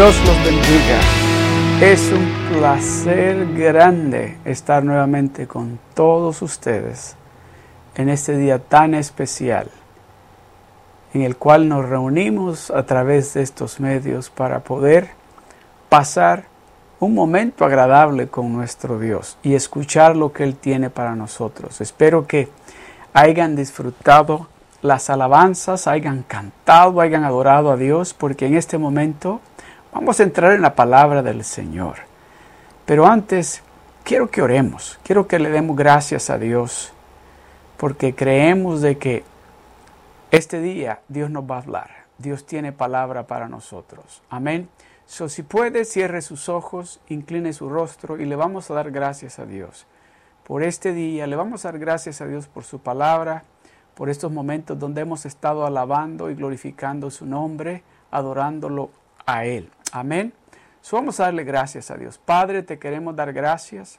Dios los bendiga. Es un placer grande estar nuevamente con todos ustedes en este día tan especial en el cual nos reunimos a través de estos medios para poder pasar un momento agradable con nuestro Dios y escuchar lo que Él tiene para nosotros. Espero que hayan disfrutado las alabanzas, hayan cantado, hayan adorado a Dios, porque en este momento vamos a entrar en la palabra del Señor. Pero antes, quiero que oremos, quiero que le demos gracias a Dios, porque creemos de que este día Dios nos va a hablar. Dios tiene palabra para nosotros. Amén. So, si puede, cierre sus ojos, incline su rostro y le vamos a dar gracias a Dios por este día. Le vamos a dar gracias a Dios por su palabra por estos momentos donde hemos estado alabando y glorificando su nombre, adorándolo a Él. Amén. vamos a darle gracias a Dios. Padre, te queremos dar gracias.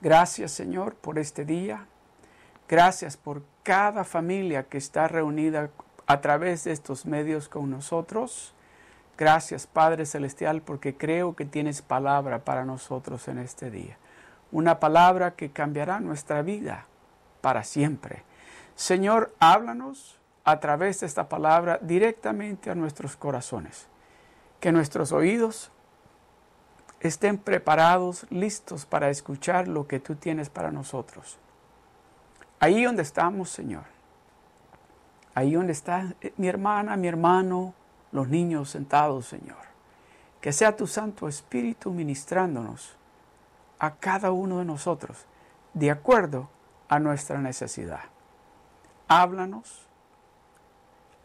Gracias, Señor, por este día. Gracias por cada familia que está reunida a través de estos medios con nosotros. Gracias, Padre Celestial, porque creo que tienes palabra para nosotros en este día. Una palabra que cambiará nuestra vida para siempre. Señor, háblanos a través de esta palabra directamente a nuestros corazones. Que nuestros oídos estén preparados, listos para escuchar lo que tú tienes para nosotros. Ahí donde estamos, Señor. Ahí donde está eh, mi hermana, mi hermano, los niños sentados, Señor. Que sea tu Santo Espíritu ministrándonos a cada uno de nosotros, de acuerdo a nuestra necesidad háblanos,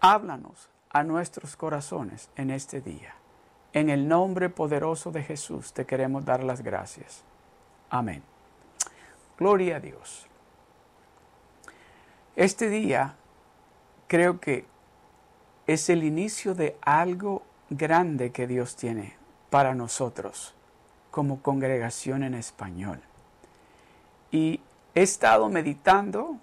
háblanos a nuestros corazones en este día. En el nombre poderoso de Jesús te queremos dar las gracias. Amén. Gloria a Dios. Este día creo que es el inicio de algo grande que Dios tiene para nosotros como congregación en español. Y he estado meditando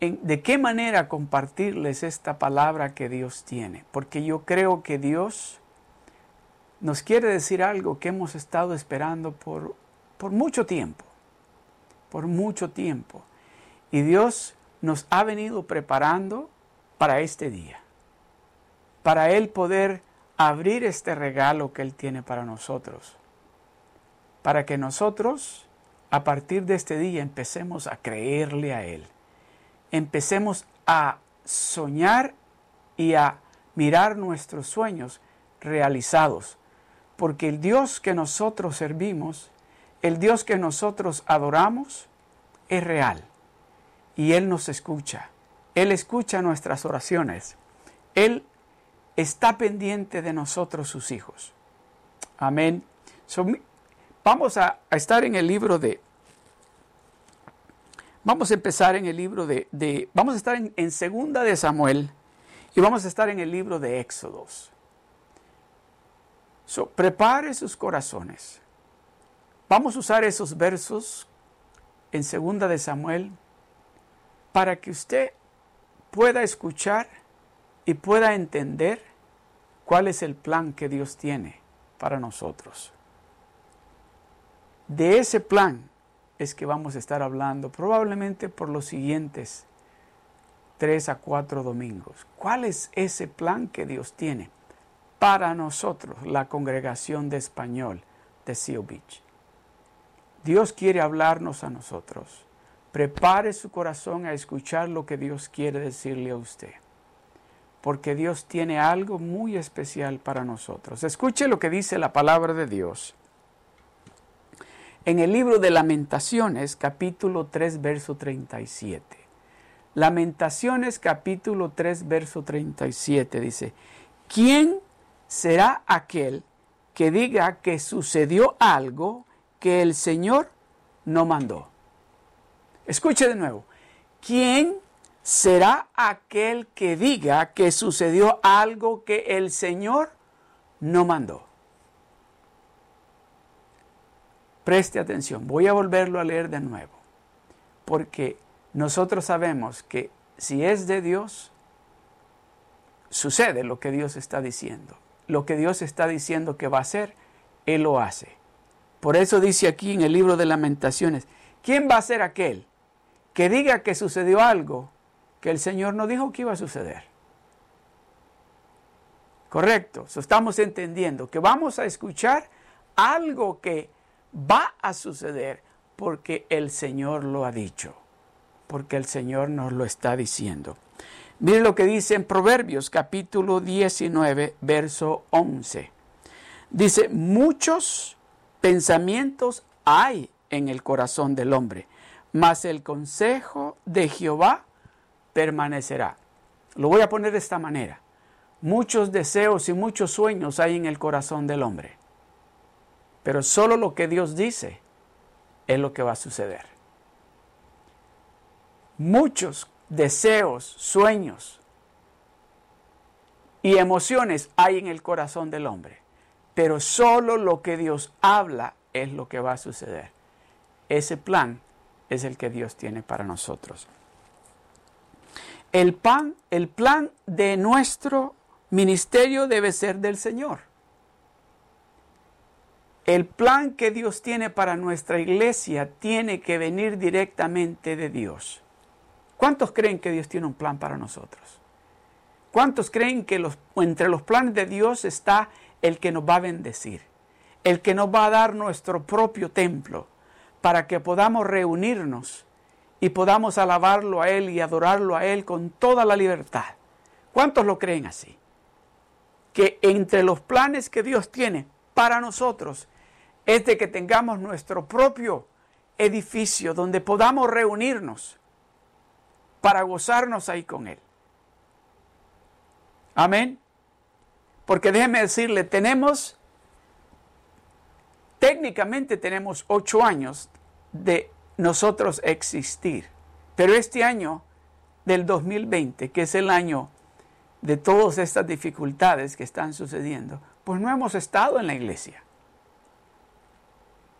de qué manera compartirles esta palabra que Dios tiene, porque yo creo que Dios nos quiere decir algo que hemos estado esperando por, por mucho tiempo, por mucho tiempo. Y Dios nos ha venido preparando para este día, para Él poder abrir este regalo que Él tiene para nosotros, para que nosotros a partir de este día empecemos a creerle a Él empecemos a soñar y a mirar nuestros sueños realizados. Porque el Dios que nosotros servimos, el Dios que nosotros adoramos, es real. Y Él nos escucha. Él escucha nuestras oraciones. Él está pendiente de nosotros, sus hijos. Amén. vamos a estar en el libro de Vamos a empezar en el libro de, vamos a estar en, segunda de Samuel y vamos a estar en el libro de Éxodos. Prepare sus corazones. Vamos a usar esos versos en segunda de Samuel para que usted pueda escuchar y pueda entender cuál es el plan que Dios tiene para nosotros. De ese plan es que vamos a estar hablando probablemente por los siguientes tres a cuatro domingos. ¿Cuál es ese plan que Dios tiene para nosotros, la congregación de español de Seal Beach? Dios quiere hablarnos a nosotros. Prepare su corazón a escuchar lo que Dios quiere decirle a usted. Porque Dios tiene algo muy especial para nosotros. Escuche lo que dice la palabra de Dios en el libro de Lamentaciones, capítulo 3, verso 37. Lamentaciones, capítulo 3, verso 37 dice, ¿quién será aquel que diga que sucedió algo que el Señor no mandó? Escuche de nuevo, ¿quién será aquel que diga que sucedió algo que el Señor no mandó? Preste atención, voy a volverlo a leer de nuevo, porque nosotros sabemos que si es de Dios, sucede lo que Dios está diciendo. Lo que Dios está diciendo que va a hacer, Él lo hace. Por eso dice aquí en el libro de lamentaciones, ¿quién va a ser aquel que diga que sucedió algo que el Señor no dijo que iba a suceder? Correcto, estamos entendiendo que vamos a escuchar algo que va a suceder porque el Señor lo ha dicho, porque el Señor nos lo está diciendo. Mire lo que dice en Proverbios capítulo 19, verso 11. Dice, muchos pensamientos hay en el corazón del hombre, mas el consejo de Jehová permanecerá. Lo voy a poner de esta manera. Muchos deseos y muchos sueños hay en el corazón del hombre, pero solo lo que Dios dice es lo que va a suceder. Muchos deseos, sueños y emociones hay en el corazón del hombre. Pero solo lo que Dios habla es lo que va a suceder. Ese plan es el que Dios tiene para nosotros. El, pan, el plan de nuestro ministerio debe ser del Señor. El plan que Dios tiene para nuestra iglesia tiene que venir directamente de Dios. ¿Cuántos creen que Dios tiene un plan para nosotros? ¿Cuántos creen que entre los planes de Dios está el que nos va a bendecir? El que nos va a dar nuestro propio templo para que podamos reunirnos y podamos alabarlo a Él y adorarlo a Él con toda la libertad. ¿Cuántos lo creen así? Que entre los planes que Dios tiene para nosotros es de que tengamos nuestro propio edificio donde podamos reunirnos para gozarnos ahí con Él. Amén. Porque déjeme decirle, tenemos, técnicamente tenemos ocho años de nosotros existir. Pero este año del 2020, que es el año de todas estas dificultades que están sucediendo, pues no hemos estado en la iglesia.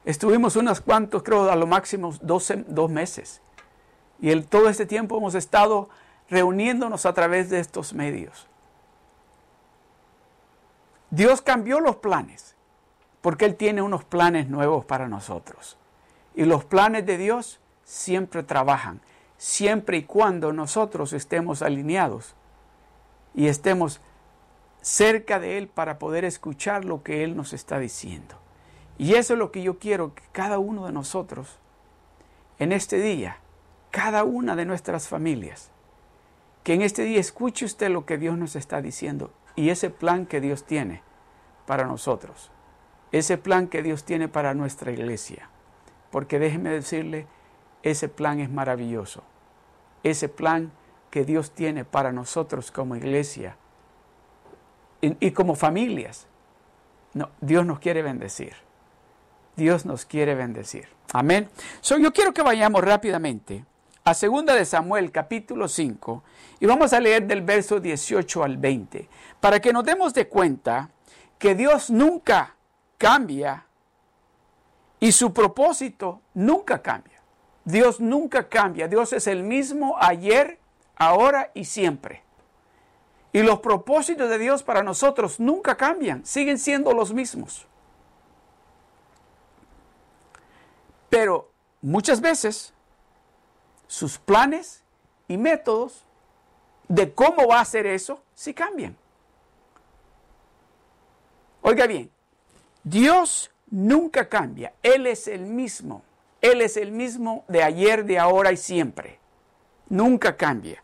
Estuvimos unos cuantos, creo, a lo máximo dos, dos meses. Y todo este tiempo hemos estado reuniéndonos a través de estos medios. Dios cambió los planes porque Él tiene unos planes nuevos para nosotros. Y los planes de Dios siempre trabajan, siempre y cuando nosotros estemos alineados y estemos cerca de Él para poder escuchar lo que Él nos está diciendo. Y eso es lo que yo quiero que cada uno de nosotros en este día cada una de nuestras familias. Que en este día escuche usted lo que Dios nos está diciendo y ese plan que Dios tiene para nosotros. Ese plan que Dios tiene para nuestra iglesia. Porque déjeme decirle, ese plan es maravilloso. Ese plan que Dios tiene para nosotros como iglesia y, como familias. Dios nos quiere bendecir. Dios nos quiere bendecir. Amén. Yo quiero que vayamos rápidamente a segunda de Samuel capítulo 5 y vamos a leer del verso 18 al 20 para que nos demos de cuenta que Dios nunca cambia y su propósito nunca cambia. Dios nunca cambia. Dios es el mismo ayer, ahora y siempre. Y los propósitos de Dios para nosotros nunca cambian, siguen siendo los mismos. Pero muchas veces sus planes y métodos de cómo va a hacer eso si cambian. Oiga bien, Dios nunca cambia, Él es el mismo, Él es el mismo de ayer, de ahora y siempre. Nunca cambia,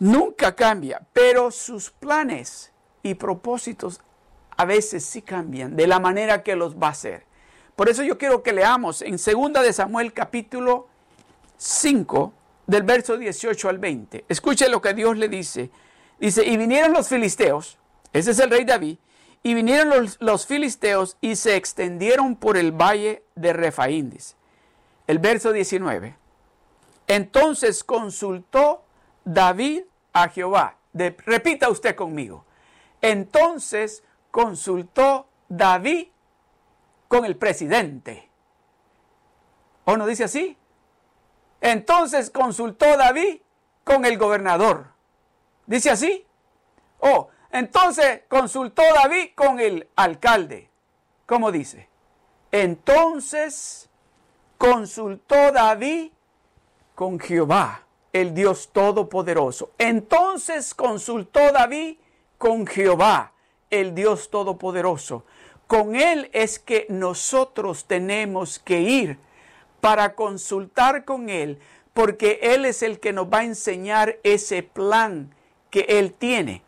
nunca cambia, pero sus planes y propósitos a veces sí cambian de la manera que los va a hacer. Por eso yo quiero que leamos en 2 de Samuel capítulo 5, del verso 18 al 20. Escuche lo que Dios le dice. Dice, y vinieron los filisteos, ese es el rey David, y vinieron los, filisteos y se extendieron por el valle de Refaín, El verso 19. Entonces consultó David a Jehová. repita usted conmigo. Entonces consultó David con el presidente. ¿O no dice así? Entonces consultó David con el gobernador. Dice así. Oh, Entonces consultó David con el alcalde. ¿Cómo dice? Entonces consultó David con Jehová, el Dios Todopoderoso. Entonces consultó David con Jehová, el Dios Todopoderoso. Con Él es que nosotros tenemos que ir para consultar con Él, porque Él es el que nos va a enseñar ese plan que Él tiene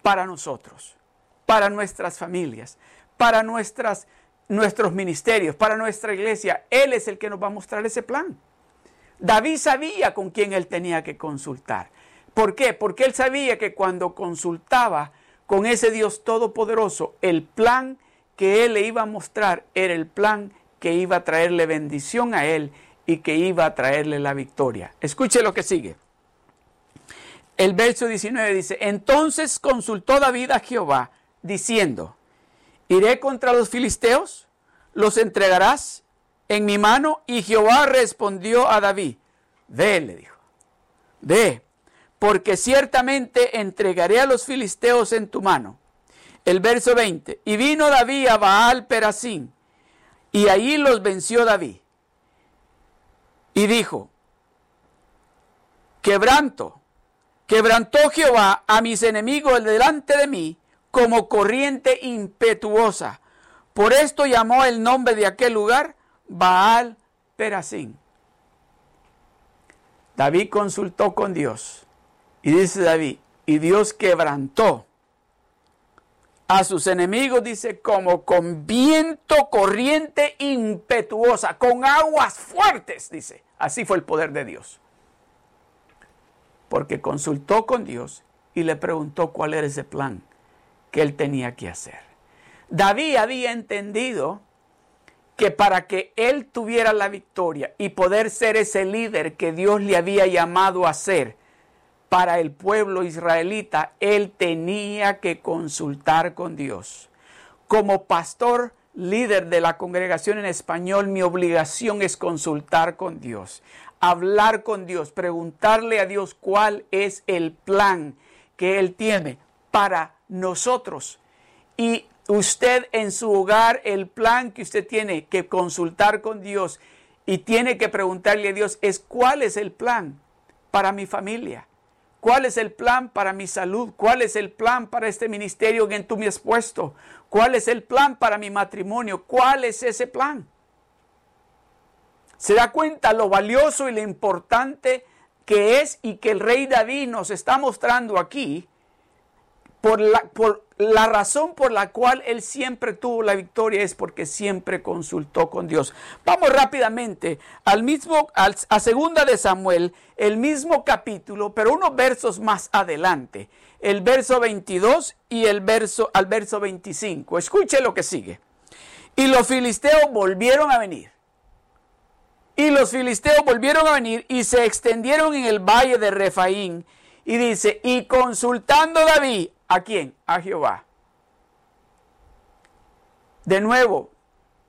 para nosotros, para nuestras familias, para nuestras, nuestros ministerios, para nuestra iglesia. Él es el que nos va a mostrar ese plan. David sabía con quién él tenía que consultar. ¿Por qué? Porque él sabía que cuando consultaba con ese Dios todopoderoso, el plan que él le iba a mostrar era el plan que iba a traerle bendición a él y que iba a traerle la victoria. Escuche lo que sigue. El verso 19 dice, entonces consultó David a Jehová, diciendo, iré contra los filisteos, los entregarás en mi mano. Y Jehová respondió a David, ve, le dijo, ve, porque ciertamente entregaré a los filisteos en tu mano. El verso 20, y vino David a Baal Perasín, y allí los venció David. Y dijo, quebranto, quebrantó Jehová a mis enemigos delante de mí como corriente impetuosa. Por esto llamó el nombre de aquel lugar Baal Perasín. David consultó con Dios y dice David, y Dios quebrantó a sus enemigos, dice, como con viento corriente impetuosa, con aguas fuertes, dice. Así fue el poder de Dios. Porque consultó con Dios y le preguntó cuál era ese plan que él tenía que hacer. David había entendido que para que él tuviera la victoria y poder ser ese líder que Dios le había llamado a ser, para el pueblo israelita, él tenía que consultar con Dios. Como pastor líder de la congregación en español, mi obligación es consultar con Dios, hablar con Dios, preguntarle a Dios cuál es el plan que Él tiene para nosotros. Y usted en su hogar, el plan que usted tiene que consultar con Dios y tiene que preguntarle a Dios es cuál es el plan para mi familia ¿Cuál es el plan para mi salud? ¿Cuál es el plan para este ministerio que tú me has puesto? ¿Cuál es el plan para mi matrimonio? ¿Cuál es ese plan? Se da cuenta lo valioso y lo importante que es y que el rey David nos está mostrando aquí por la, razón por la cual él siempre tuvo la victoria es porque siempre consultó con Dios. Vamos rápidamente al mismo, a segunda de Samuel, el mismo capítulo, pero unos versos más adelante, el verso 22 y el verso al verso 25. Escuche lo que sigue. Y los filisteos volvieron a venir. Y los filisteos volvieron a venir y se extendieron en el valle de Refaín. Y dice, y consultando David ¿A quién? A Jehová. De nuevo,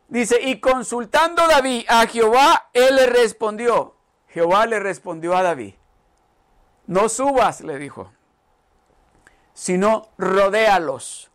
dice, y consultando David a Jehová, él le respondió. Jehová le respondió a David, no subas, le dijo, sino rodéalos.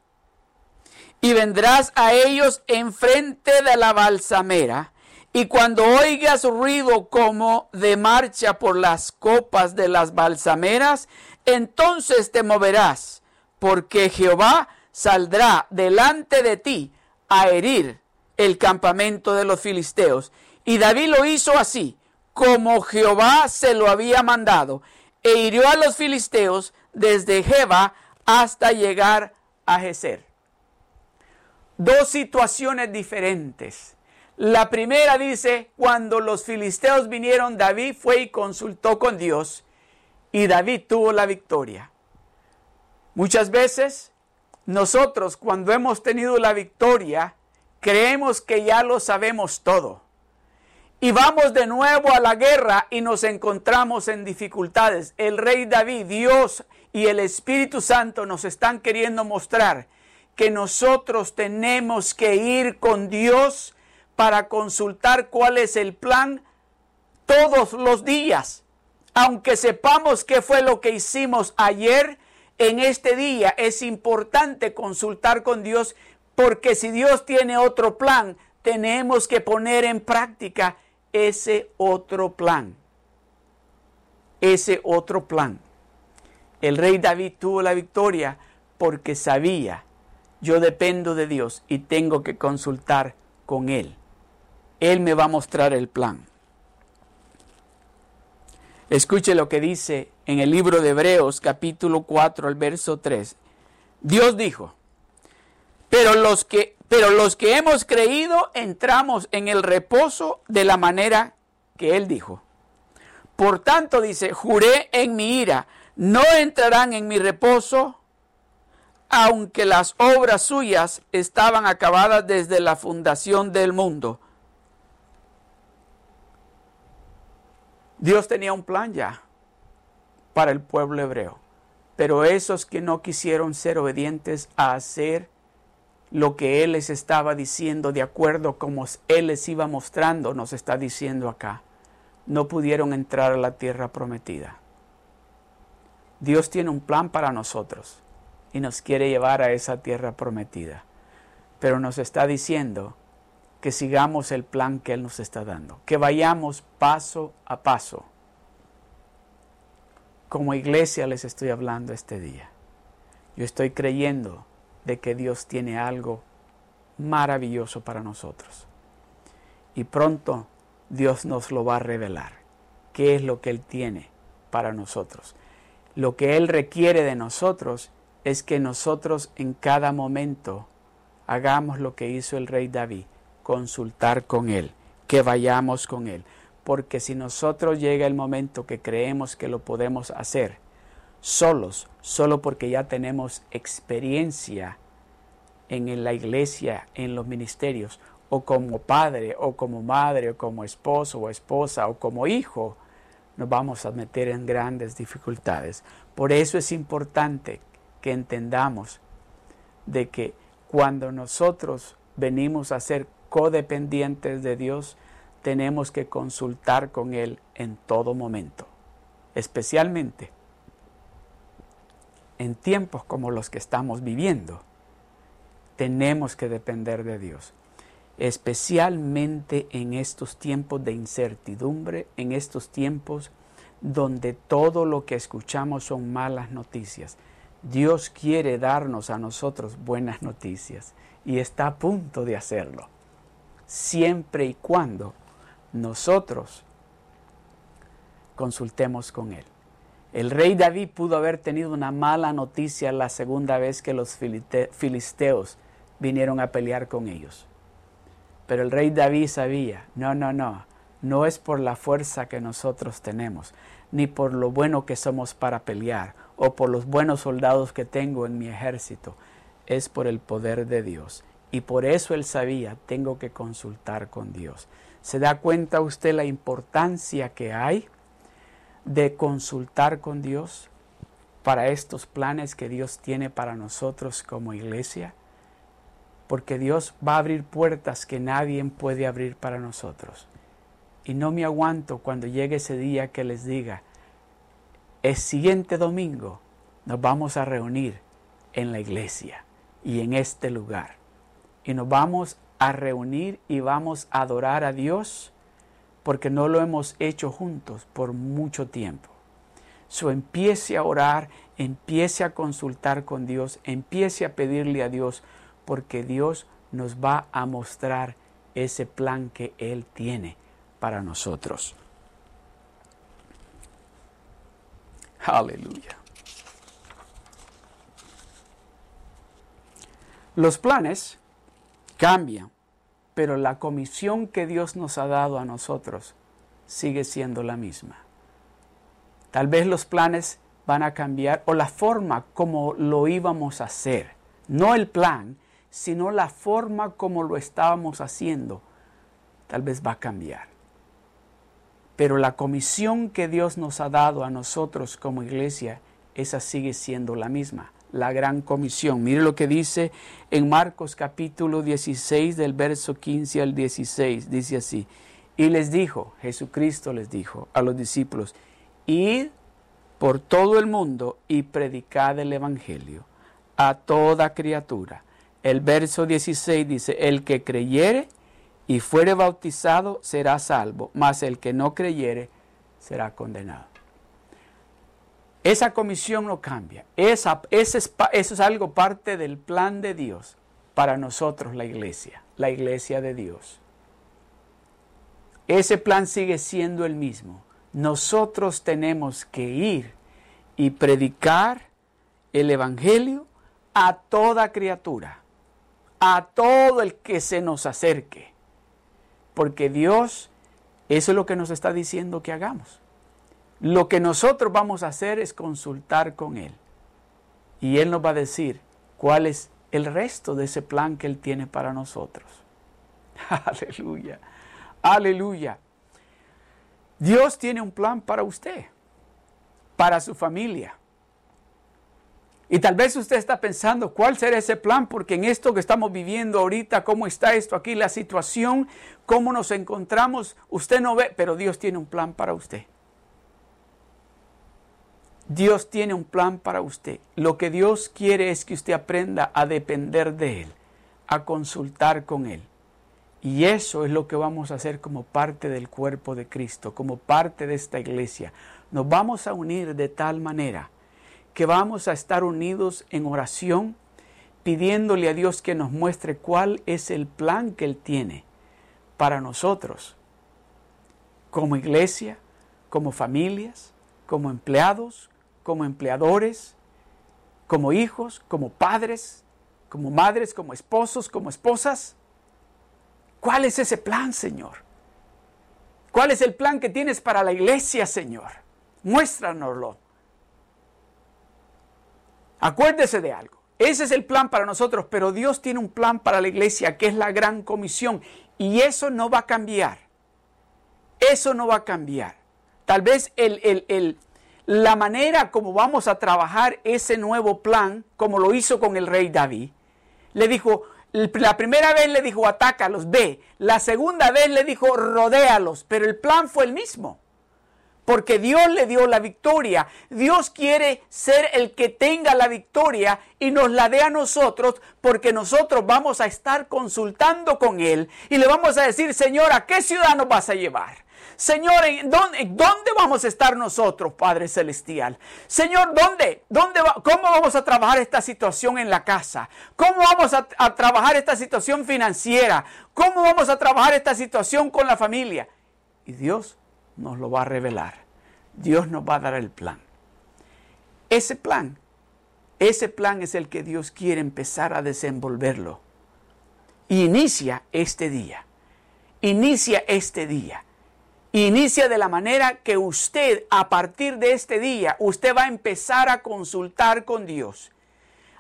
Y vendrás a ellos enfrente de la balsamera, y cuando oigas ruido como de marcha por las copas de las balsameras, entonces te moverás porque Jehová saldrá delante de ti a herir el campamento de los filisteos. Y David lo hizo así, como Jehová se lo había mandado, e hirió a los filisteos desde Jeba hasta llegar a Geser. Dos situaciones diferentes. La primera dice, cuando los filisteos vinieron, David fue y consultó con Dios, y David tuvo la victoria. Muchas veces nosotros cuando hemos tenido la victoria, creemos que ya lo sabemos todo. Y vamos de nuevo a la guerra y nos encontramos en dificultades. El rey David, Dios y el Espíritu Santo nos están queriendo mostrar que nosotros tenemos que ir con Dios para consultar cuál es el plan todos los días. Aunque sepamos qué fue lo que hicimos ayer, en este día es importante consultar con Dios porque si Dios tiene otro plan, tenemos que poner en práctica ese otro plan. Ese otro plan. El rey David tuvo la victoria porque sabía, yo dependo de Dios y tengo que consultar con Él. Él me va a mostrar el plan. Escuche lo que dice en el libro de Hebreos capítulo 4 al verso 3. Dios dijo, pero los que pero los que hemos creído entramos en el reposo de la manera que él dijo. Por tanto dice, juré en mi ira, no entrarán en mi reposo, aunque las obras suyas estaban acabadas desde la fundación del mundo. Dios tenía un plan ya para el pueblo hebreo, pero esos que no quisieron ser obedientes a hacer lo que Él les estaba diciendo de acuerdo como Él les iba mostrando, nos está diciendo acá, no pudieron entrar a la tierra prometida. Dios tiene un plan para nosotros y nos quiere llevar a esa tierra prometida, pero nos está diciendo que sigamos el plan que Él nos está dando, que vayamos paso a paso. Como iglesia les estoy hablando este día. Yo estoy creyendo de que Dios tiene algo maravilloso para nosotros. Y pronto Dios nos lo va a revelar. ¿Qué es lo que Él tiene para nosotros? Lo que Él requiere de nosotros es que nosotros en cada momento hagamos lo que hizo el rey David, consultar con Él, que vayamos con Él. Porque si nosotros llega el momento que creemos que lo podemos hacer solos, solo porque ya tenemos experiencia en la iglesia, en los ministerios, o como padre, o como madre, o como esposo o esposa, o como hijo, nos vamos a meter en grandes dificultades. Por eso es importante que entendamos de que cuando nosotros venimos a ser codependientes de Dios, tenemos que consultar con Él en todo momento, especialmente en tiempos como los que estamos viviendo. Tenemos que depender de Dios, especialmente en estos tiempos de incertidumbre, en estos tiempos donde todo lo que escuchamos son malas noticias. Dios quiere darnos a nosotros buenas noticias y está a punto de hacerlo siempre y cuando nosotros consultemos con Él. El rey David pudo haber tenido una mala noticia la segunda vez que los filisteos vinieron a pelear con ellos. Pero el rey David sabía, no, no, no, no es por la fuerza que nosotros tenemos, ni por lo bueno que somos para pelear, o por los buenos soldados que tengo en mi ejército, es por el poder de Dios. Y por eso él sabía, tengo que consultar con Dios. ¿Se da cuenta usted la importancia que hay de consultar con Dios para estos planes que Dios tiene para nosotros como iglesia? Porque Dios va a abrir puertas que nadie puede abrir para nosotros. Y no me aguanto cuando llegue ese día que les diga, el siguiente domingo nos vamos a reunir en la iglesia y en este lugar y nos vamos a reunir y vamos a adorar a Dios porque no lo hemos hecho juntos por mucho tiempo. So empiece a orar, empiece a consultar con Dios, empiece a pedirle a Dios porque Dios nos va a mostrar ese plan que Él tiene para nosotros. Aleluya. Los planes cambia, pero la comisión que Dios nos ha dado a nosotros sigue siendo la misma. Tal vez los planes van a cambiar o la forma como lo íbamos a hacer, no el plan, sino la forma como lo estábamos haciendo, tal vez va a cambiar. Pero la comisión que Dios nos ha dado a nosotros como iglesia, esa sigue siendo la misma la gran comisión. Mire lo que dice en Marcos capítulo 16 del verso 15 al 16. Dice así, y les dijo, Jesucristo les dijo a los discípulos, id por todo el mundo y predicad el Evangelio a toda criatura. El verso 16 dice, el que creyere y fuere bautizado será salvo, mas el que no creyere será condenado. Esa comisión no cambia. Esa, eso es algo parte del plan de Dios para nosotros, la iglesia, la iglesia de Dios. Ese plan sigue siendo el mismo. Nosotros tenemos que ir y predicar el Evangelio a toda criatura, a todo el que se nos acerque. Porque Dios, eso es lo que nos está diciendo que hagamos. Lo que nosotros vamos a hacer es consultar con Él. Y Él nos va a decir cuál es el resto de ese plan que Él tiene para nosotros. Aleluya. Aleluya. Dios tiene un plan para usted, para su familia. Y tal vez usted está pensando, ¿cuál será ese plan? Porque en esto que estamos viviendo ahorita, cómo está esto aquí, la situación, cómo nos encontramos, usted no ve, pero Dios tiene un plan para usted. Dios tiene un plan para usted. Lo que Dios quiere es que usted aprenda a depender de Él, a consultar con Él. Y eso es lo que vamos a hacer como parte del cuerpo de Cristo, como parte de esta iglesia. Nos vamos a unir de tal manera que vamos a estar unidos en oración, pidiéndole a Dios que nos muestre cuál es el plan que Él tiene para nosotros, como iglesia, como familias, como empleados, como empleadores, como hijos, como padres, como madres, como esposos, como esposas ¿Cuál es ese plan, Señor? ¿Cuál es el plan que tienes para la iglesia, Señor? Muéstranoslo. Acuérdese de algo. Ese es el plan para nosotros, pero Dios tiene un plan para la iglesia que es la gran comisión y eso no va a cambiar. Eso no va a cambiar. Tal vez el, la manera como vamos a trabajar ese nuevo plan, como lo hizo con el rey David, le dijo, la primera vez le dijo atácalos, ve. La segunda vez le dijo rodéalos, pero el plan fue el mismo. Porque Dios le dio la victoria. Dios quiere ser el que tenga la victoria y nos la dé a nosotros porque nosotros vamos a estar consultando con Él y le vamos a decir, Señor, ¿a qué ciudad nos vas a llevar? Señor, ¿dónde, ¿dónde, vamos a estar nosotros, Padre Celestial? Señor, ¿dónde? ¿Dónde ¿Cómo vamos a trabajar esta situación en la casa? ¿Cómo vamos a, trabajar esta situación financiera? ¿Cómo vamos a trabajar esta situación con la familia? Y Dios nos lo va a revelar. Dios nos va a dar el plan. Ese plan, ese plan es el que Dios quiere empezar a desenvolverlo. Inicia este día. Inicia este día. Inicia de la manera que usted, a partir de este día, usted va a empezar a consultar con Dios.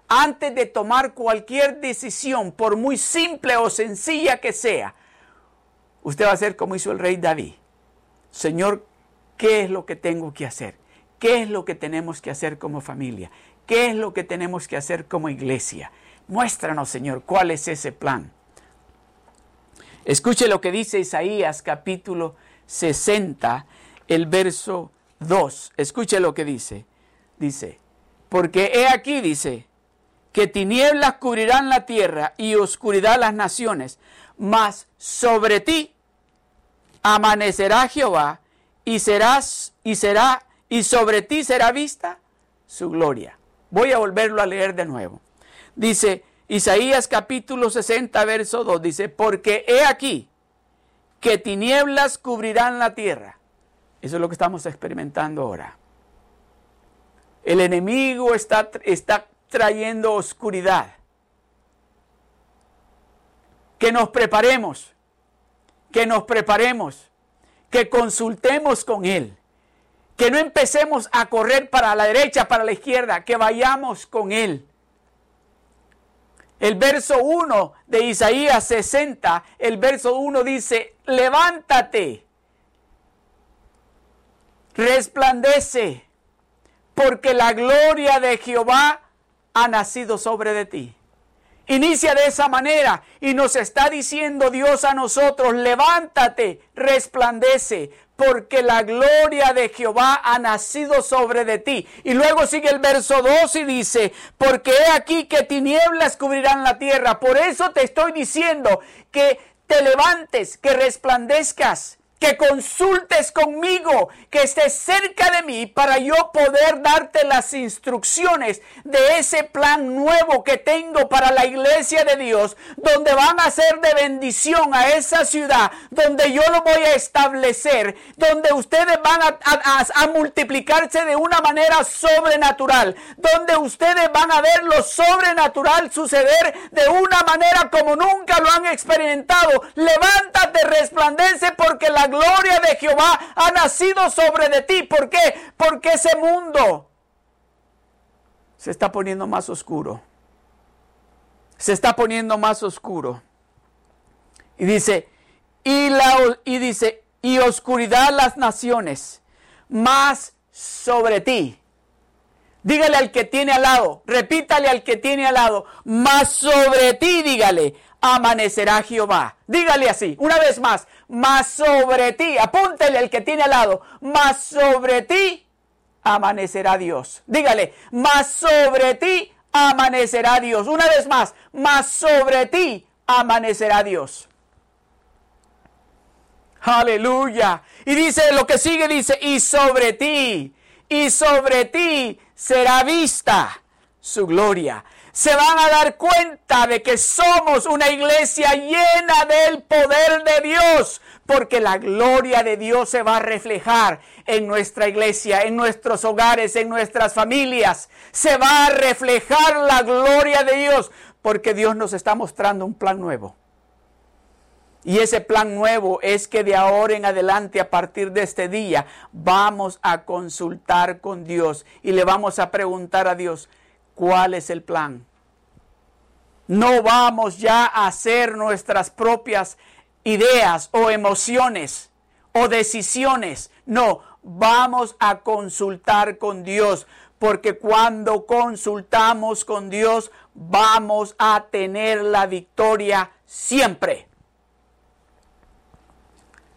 Antes de tomar cualquier decisión, por muy simple o sencilla que sea, usted va a hacer como hizo el rey David. Señor, ¿qué es lo que tengo que hacer? ¿Qué es lo que tenemos que hacer como familia? ¿Qué es lo que tenemos que hacer como iglesia? Muéstranos, Señor, cuál es ese plan. Escuche lo que dice Isaías capítulo 60, el verso 2. Escuche lo que dice. Dice, porque he aquí, dice, que tinieblas cubrirán la tierra y oscuridad las naciones, mas sobre ti amanecerá Jehová y serás y será y sobre ti será vista su gloria. Voy a volverlo a leer de nuevo. Dice Isaías capítulo 60 verso 2 dice, porque he aquí que tinieblas cubrirán la tierra. Eso es lo que estamos experimentando ahora. El enemigo está, está trayendo oscuridad. Que nos preparemos, que nos preparemos, que consultemos con Él, que no empecemos a correr para la derecha, para la izquierda, que vayamos con Él. El verso 1 de Isaías 60, el verso 1 dice, levántate, resplandece, porque la gloria de Jehová ha nacido sobre de ti. Inicia de esa manera y nos está diciendo Dios a nosotros, levántate, resplandece, porque la gloria de Jehová ha nacido sobre de ti. Y luego sigue el verso 2 y dice, porque he aquí que tinieblas cubrirán la tierra. Por eso te estoy diciendo que te levantes, que resplandezcas que consultes conmigo, que estés cerca de mí para yo poder darte las instrucciones de ese plan nuevo que tengo para la iglesia de Dios, donde van a ser de bendición a esa ciudad, donde yo lo voy a establecer, donde ustedes van a, multiplicarse de una manera sobrenatural, donde ustedes van a ver lo sobrenatural suceder de una manera como nunca lo han experimentado. Levántate, resplandece porque la gloria de Jehová ha nacido sobre de ti. ¿Por qué? Porque ese mundo se está poniendo más oscuro. Se está poniendo más oscuro. Y dice, y, la, y dice, y oscuridad las naciones, más sobre ti. Dígale al que tiene al lado, repítale al que tiene al lado, más sobre ti, dígale, amanecerá Jehová. Dígale así, una vez más, más sobre ti, apúntele al que tiene al lado, más sobre ti amanecerá Dios. Dígale, más sobre ti amanecerá Dios. Una vez más, más sobre ti amanecerá Dios. Aleluya. Y dice lo que sigue, dice, y sobre ti, y sobre ti será vista su gloria se van a dar cuenta de que somos una iglesia llena del poder de Dios, porque la gloria de Dios se va a reflejar en nuestra iglesia, en nuestros hogares, en nuestras familias. Se va a reflejar la gloria de Dios, porque Dios nos está mostrando un plan nuevo. Y ese plan nuevo es que de ahora en adelante, a partir de este día, vamos a consultar con Dios y le vamos a preguntar a Dios, ¿Cuál es el plan? No vamos ya a hacer nuestras propias ideas o emociones o decisiones. No, vamos a consultar con Dios. Porque cuando consultamos con Dios vamos a tener la victoria siempre.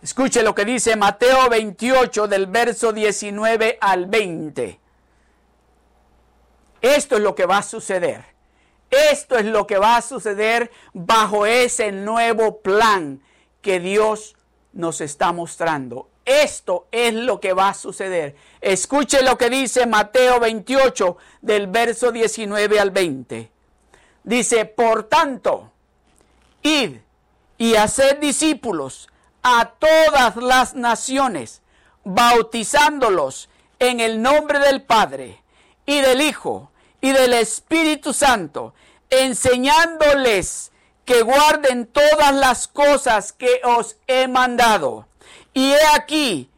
Escuche lo que dice Mateo 28 del verso 19 al 20. Esto es lo que va a suceder. Esto es lo que va a suceder bajo ese nuevo plan que Dios nos está mostrando. Esto es lo que va a suceder. Escuche lo que dice Mateo 28 del verso 19 al 20. Dice, por tanto, id y haced discípulos a todas las naciones, bautizándolos en el nombre del Padre y del Hijo y del Espíritu Santo, enseñándoles que guarden todas las cosas que os he mandado. Y he aquí,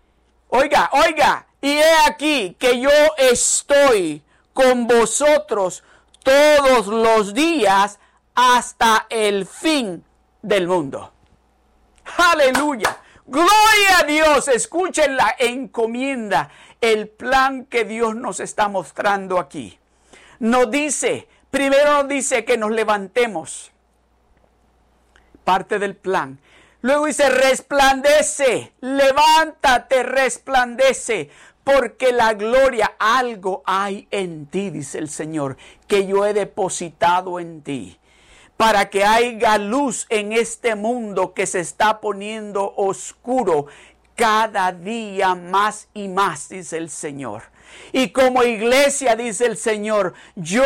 oiga, oiga, y he aquí que yo estoy con vosotros todos los días hasta el fin del mundo. Aleluya. Gloria a Dios. Escuchen la encomienda, el plan que Dios nos está mostrando aquí nos dice, primero nos dice que nos levantemos. Parte del plan. Luego dice, resplandece, levántate, resplandece, porque la gloria, algo hay en ti, dice el Señor, que yo he depositado en ti, para que haya luz en este mundo que se está poniendo oscuro cada día más y más, dice el Señor. Y como iglesia, dice el Señor, yo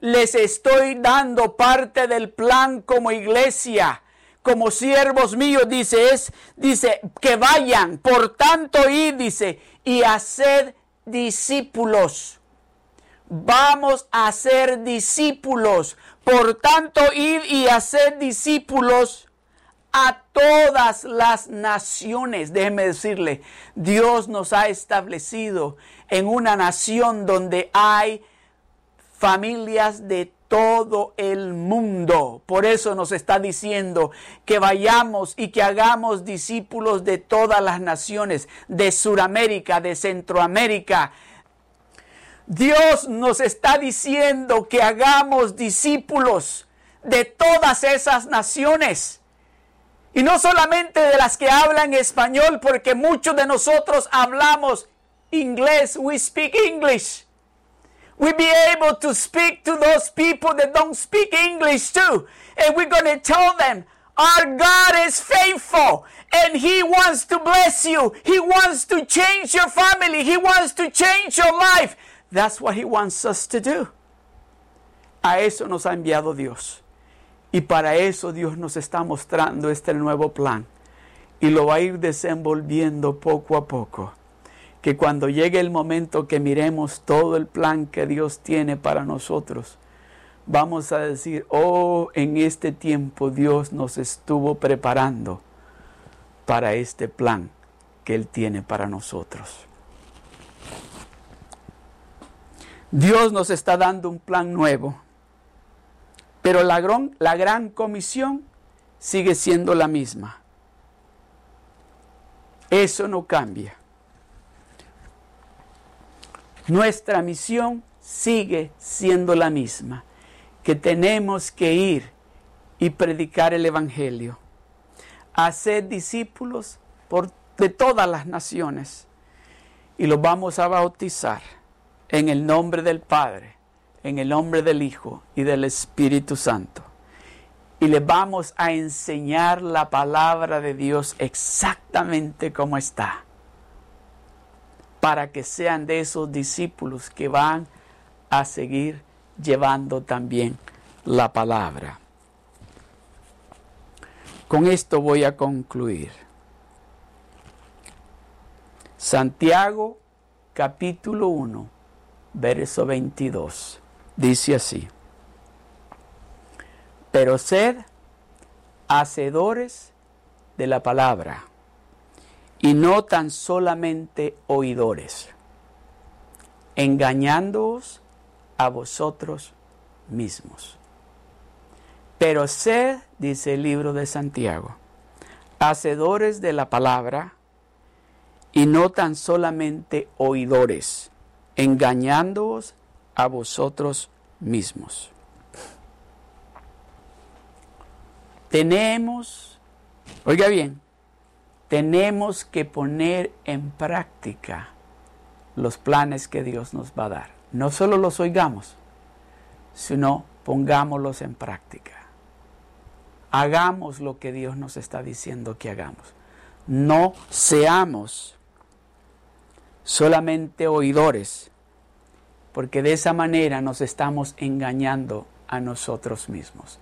les estoy dando parte del plan como iglesia, como siervos míos, dice, es, dice, que vayan, por tanto, y dice, y haced discípulos. Vamos a ser discípulos. Por tanto, id y haced discípulos a todas las naciones. Déjeme decirle, Dios nos ha establecido en una nación donde hay familias de todo el mundo. Por eso nos está diciendo que vayamos y que hagamos discípulos de todas las naciones, de Sudamérica, de Centroamérica. Dios nos está diciendo que hagamos discípulos de todas esas naciones. Y no solamente de las que hablan español, porque muchos de nosotros hablamos inglés. We speak English. We be able to speak to those people that don't speak English too. And we're going to tell them, our God is faithful and He wants to bless you. He wants to change your family. He wants to change your life. That's what He wants us to do. A eso nos ha enviado Dios. Y para eso Dios nos está mostrando este nuevo plan. Y lo va a ir desenvolviendo poco a poco. Que cuando llegue el momento que miremos todo el plan que Dios tiene para nosotros, vamos a decir, oh, en este tiempo Dios nos estuvo preparando para este plan que Él tiene para nosotros. Dios nos está dando un plan nuevo pero la gran, la gran comisión sigue siendo la misma. Eso no cambia. Nuestra misión sigue siendo la misma, que tenemos que ir y predicar el Evangelio, hacer discípulos por, de todas las naciones y los vamos a bautizar en el nombre del Padre, en el nombre del Hijo y del Espíritu Santo. Y le vamos a enseñar la palabra de Dios exactamente como está. Para que sean de esos discípulos que van a seguir llevando también la palabra. Con esto voy a concluir. Santiago capítulo 1, verso 22. Dice así, pero sed hacedores de la palabra y no tan solamente oidores, engañándoos a vosotros mismos. Pero sed, dice el libro de Santiago, hacedores de la palabra y no tan solamente oidores, engañándoos a vosotros mismos. Tenemos, oiga bien, tenemos que poner en práctica los planes que Dios nos va a dar. No solo los oigamos, sino pongámoslos en práctica. Hagamos lo que Dios nos está diciendo que hagamos. No seamos solamente oidores, porque de esa manera nos estamos engañando a nosotros mismos.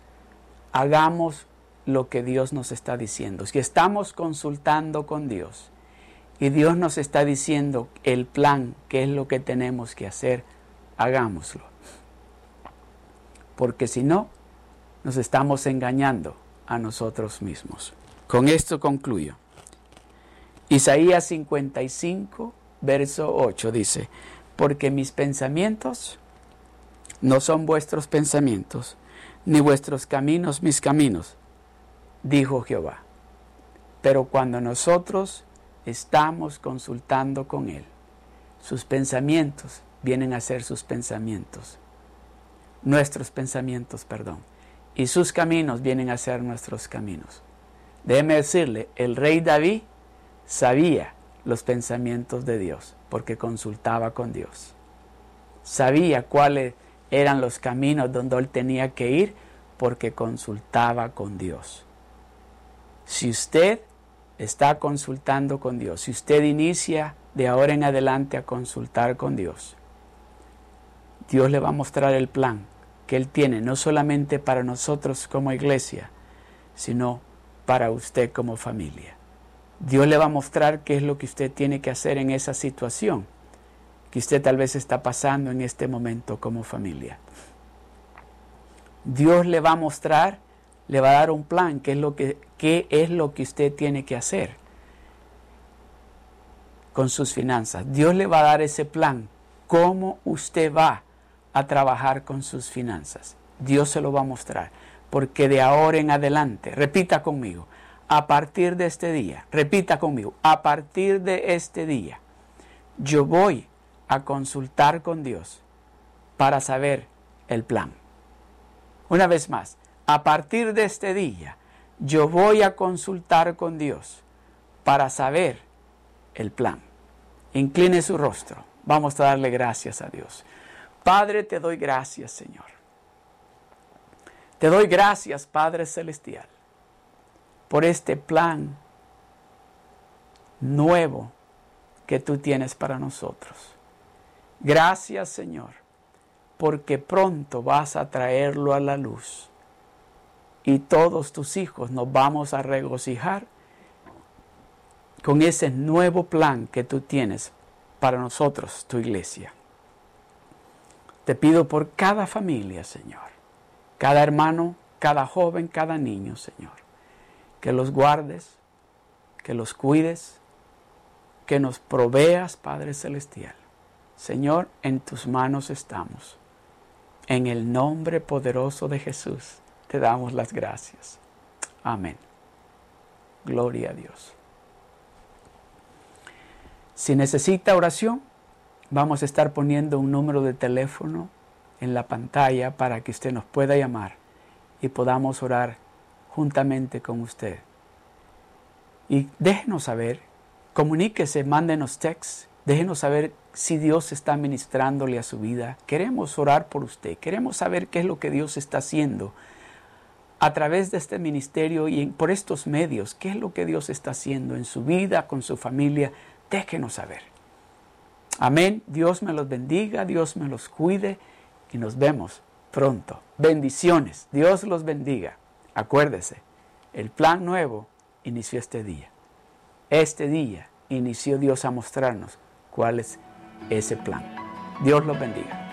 Hagamos lo que Dios nos está diciendo. Si estamos consultando con Dios y Dios nos está diciendo el plan, qué es lo que tenemos que hacer, hagámoslo. Porque si no, nos estamos engañando a nosotros mismos. Con esto concluyo. Isaías 55, verso 8 dice, porque mis pensamientos no son vuestros pensamientos, ni vuestros caminos mis caminos, dijo Jehová. Pero cuando nosotros estamos consultando con Él, sus pensamientos vienen a ser sus pensamientos, nuestros pensamientos, perdón, y sus caminos vienen a ser nuestros caminos. Déjeme decirle, el rey David sabía los pensamientos de Dios porque consultaba con Dios. Sabía cuáles eran los caminos donde él tenía que ir porque consultaba con Dios. Si usted está consultando con Dios, si usted inicia de ahora en adelante a consultar con Dios, Dios le va a mostrar el plan que Él tiene, no solamente para nosotros como iglesia, sino para usted como familia. Dios le va a mostrar qué es lo que usted tiene que hacer en esa situación que usted tal vez está pasando en este momento como familia. Dios le va a mostrar, le va a dar un plan, qué es lo que, qué es lo que usted tiene que hacer con sus finanzas. Dios le va a dar ese plan, cómo usted va a trabajar con sus finanzas. Dios se lo va a mostrar, porque de ahora en adelante, repita conmigo, a partir de este día, repita conmigo, a partir de este día, yo voy a consultar con Dios para saber el plan. Una vez más, a partir de este día, yo voy a consultar con Dios para saber el plan. Incline su rostro. Vamos a darle gracias a Dios. Padre, te doy gracias, Señor. Te doy gracias, Padre Celestial, por este plan nuevo que tú tienes para nosotros. Gracias, Señor, porque pronto vas a traerlo a la luz y todos tus hijos nos vamos a regocijar con ese nuevo plan que tú tienes para nosotros, tu iglesia. Te pido por cada familia, Señor, cada hermano, cada joven, cada niño, Señor, que los guardes, que los cuides, que nos proveas, Padre Celestial. Señor, en tus manos estamos. En el nombre poderoso de Jesús te damos las gracias. Amén. Gloria a Dios. Si necesita oración, vamos a estar poniendo un número de teléfono en la pantalla para que usted nos pueda llamar y podamos orar juntamente con usted. Y déjenos saber, comuníquese, mándenos texts, déjenos saber si Dios está ministrándole a su vida. Queremos orar por usted, queremos saber qué es lo que Dios está haciendo a través de este ministerio y por estos medios, qué es lo que Dios está haciendo en su vida, con su familia, déjenos saber. Amén. Dios me los bendiga, Dios me los cuide y nos vemos pronto. Bendiciones. Dios los bendiga. Acuérdese, el plan nuevo inició este día. Este día inició Dios a mostrarnos cuál es ese plan. Dios los bendiga.